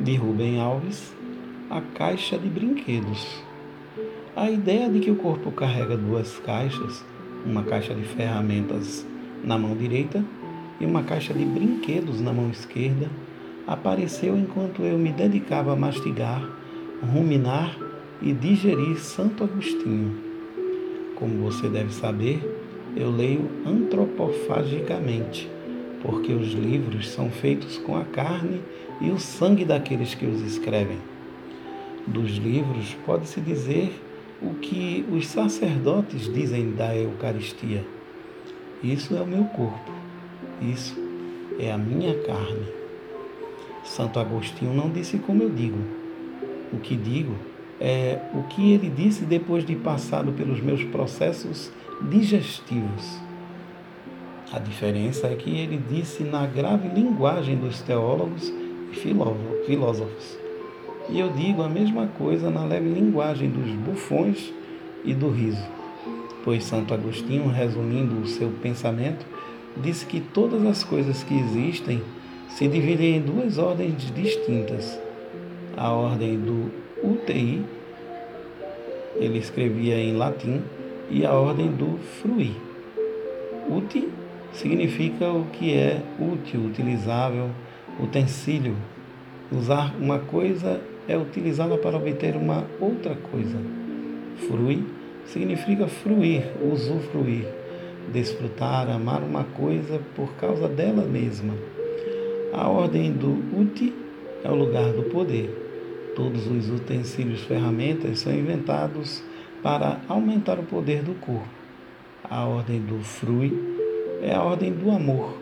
de Rubem Alves, a caixa de brinquedos. A ideia de que o corpo carrega duas caixas, uma caixa de ferramentas na mão direita e uma caixa de brinquedos na mão esquerda, apareceu enquanto eu me dedicava a mastigar, ruminar e digerir Santo Agostinho. Como você deve saber, eu leio antropofagicamente, porque os livros são feitos com a carne e o sangue daqueles que os escrevem. Dos livros pode-se dizer o que os sacerdotes dizem da Eucaristia. Isso é o meu corpo, isso é a minha carne. Santo Agostinho não disse como eu digo. O que digo é o que ele disse depois de passado pelos meus processos digestivos. A diferença é que ele disse na grave linguagem dos teólogos e filósofos. E eu digo a mesma coisa na leve linguagem dos bufões e do riso. Pois Santo Agostinho, resumindo o seu pensamento, disse que todas as coisas que existem se dividem em duas ordens distintas. A ordem do UTI, ele escrevia em latim, e a ordem do fruir. Uti significa o que é útil, utilizável, utensílio. Usar uma coisa é utilizá-la para obter uma outra coisa. Fruir significa fruir, usufruir, desfrutar, amar uma coisa por causa dela mesma. A ordem do uti é o lugar do poder. Todos os utensílios, ferramentas são inventados para aumentar o poder do corpo. A ordem do frui é a ordem do amor,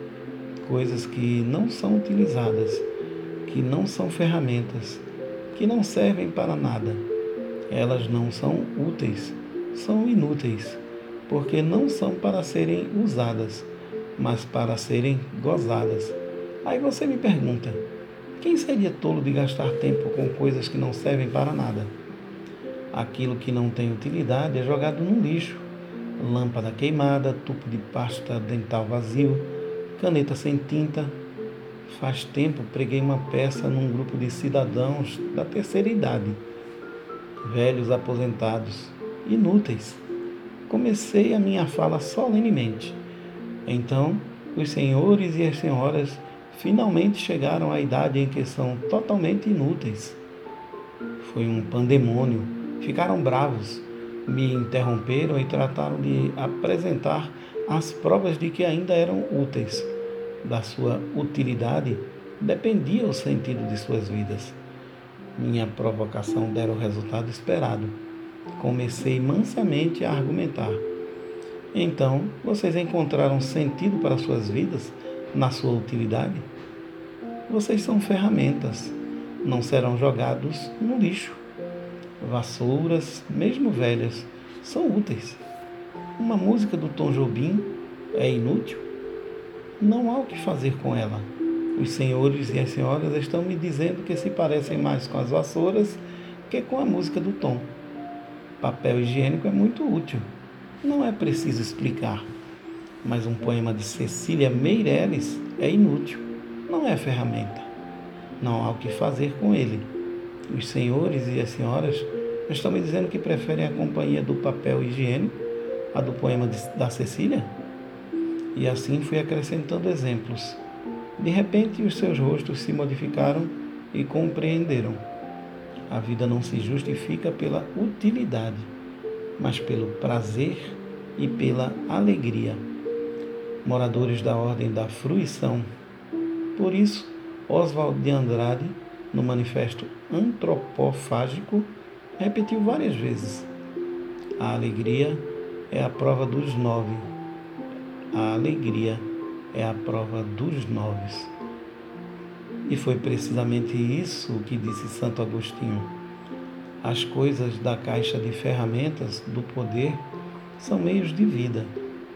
coisas que não são utilizadas, que não são ferramentas, que não servem para nada. Elas não são úteis, são inúteis, porque não são para serem usadas, mas para serem gozadas. Aí você me pergunta: quem seria tolo de gastar tempo com coisas que não servem para nada? Aquilo que não tem utilidade é jogado no lixo. Lâmpada queimada, tubo de pasta dental vazio, caneta sem tinta. Faz tempo preguei uma peça num grupo de cidadãos da terceira idade, velhos aposentados, inúteis. Comecei a minha fala solenemente. Então, os senhores e as senhoras finalmente chegaram à idade em que são totalmente inúteis. Foi um pandemônio ficaram bravos, me interromperam e trataram de apresentar as provas de que ainda eram úteis. Da sua utilidade dependia o sentido de suas vidas. Minha provocação dera o resultado esperado. Comecei mansamente a argumentar. Então, vocês encontraram sentido para suas vidas na sua utilidade? Vocês são ferramentas, não serão jogados no lixo vassouras, mesmo velhas, são úteis. Uma música do Tom Jobim é inútil? Não há o que fazer com ela. Os senhores e as senhoras estão me dizendo que se parecem mais com as vassouras que com a música do Tom. Papel higiênico é muito útil. Não é preciso explicar. Mas um poema de Cecília Meireles é inútil. Não é ferramenta. Não há o que fazer com ele os senhores e as senhoras estão me dizendo que preferem a companhia do papel higiênico a do poema de, da Cecília? E assim fui acrescentando exemplos. De repente, os seus rostos se modificaram e compreenderam. A vida não se justifica pela utilidade, mas pelo prazer e pela alegria. Moradores da ordem da fruição. Por isso, Oswald de Andrade no manifesto antropofágico, repetiu várias vezes: a alegria é a prova dos nove. A alegria é a prova dos noves. E foi precisamente isso que disse Santo Agostinho. As coisas da caixa de ferramentas do poder são meios de vida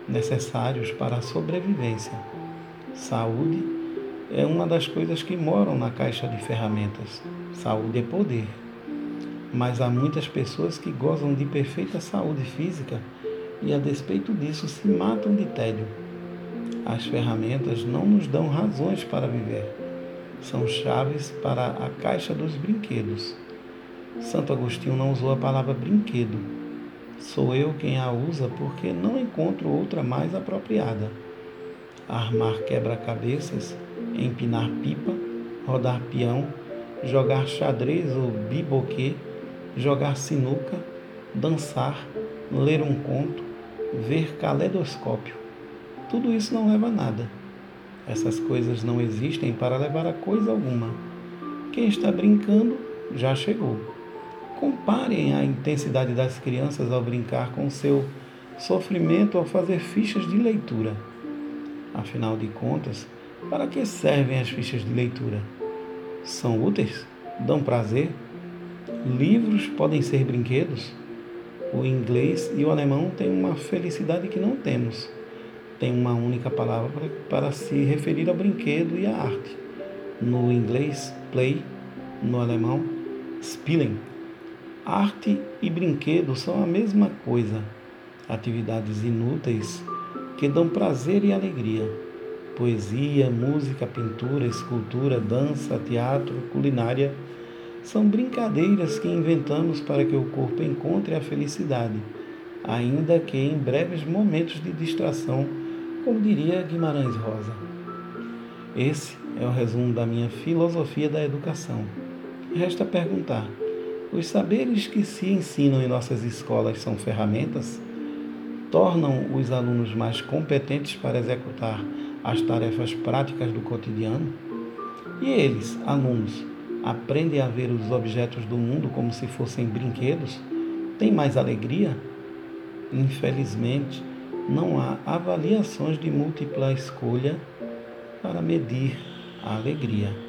necessários para a sobrevivência. Saúde é uma das coisas que moram na caixa de ferramentas. Saúde é poder. Mas há muitas pessoas que gozam de perfeita saúde física e, a despeito disso, se matam de tédio. As ferramentas não nos dão razões para viver. são chaves para a caixa dos brinquedos. Santo Agostinho não usou a palavra brinquedo. Sou eu quem a usa porque não encontro outra mais apropriada. Armar quebra-cabeças, empinar pipa, rodar peão, jogar xadrez ou biboquê, jogar sinuca, dançar, ler um conto, ver caleidoscópio. Tudo isso não leva a nada. Essas coisas não existem para levar a coisa alguma. Quem está brincando já chegou. Comparem a intensidade das crianças ao brincar com seu sofrimento ao fazer fichas de leitura. Afinal de contas, para que servem as fichas de leitura? São úteis? Dão prazer? Livros podem ser brinquedos? O inglês e o alemão têm uma felicidade que não temos. Tem uma única palavra para se referir ao brinquedo e à arte. No inglês, play, no alemão, spielen. Arte e brinquedo são a mesma coisa, atividades inúteis que dão prazer e alegria. Poesia, música, pintura, escultura, dança, teatro, culinária são brincadeiras que inventamos para que o corpo encontre a felicidade, ainda que em breves momentos de distração, como diria Guimarães Rosa. Esse é o resumo da minha filosofia da educação. Resta perguntar: os saberes que se ensinam em nossas escolas são ferramentas? Tornam os alunos mais competentes para executar as tarefas práticas do cotidiano? E eles, alunos, aprendem a ver os objetos do mundo como se fossem brinquedos, têm mais alegria? Infelizmente, não há avaliações de múltipla escolha para medir a alegria.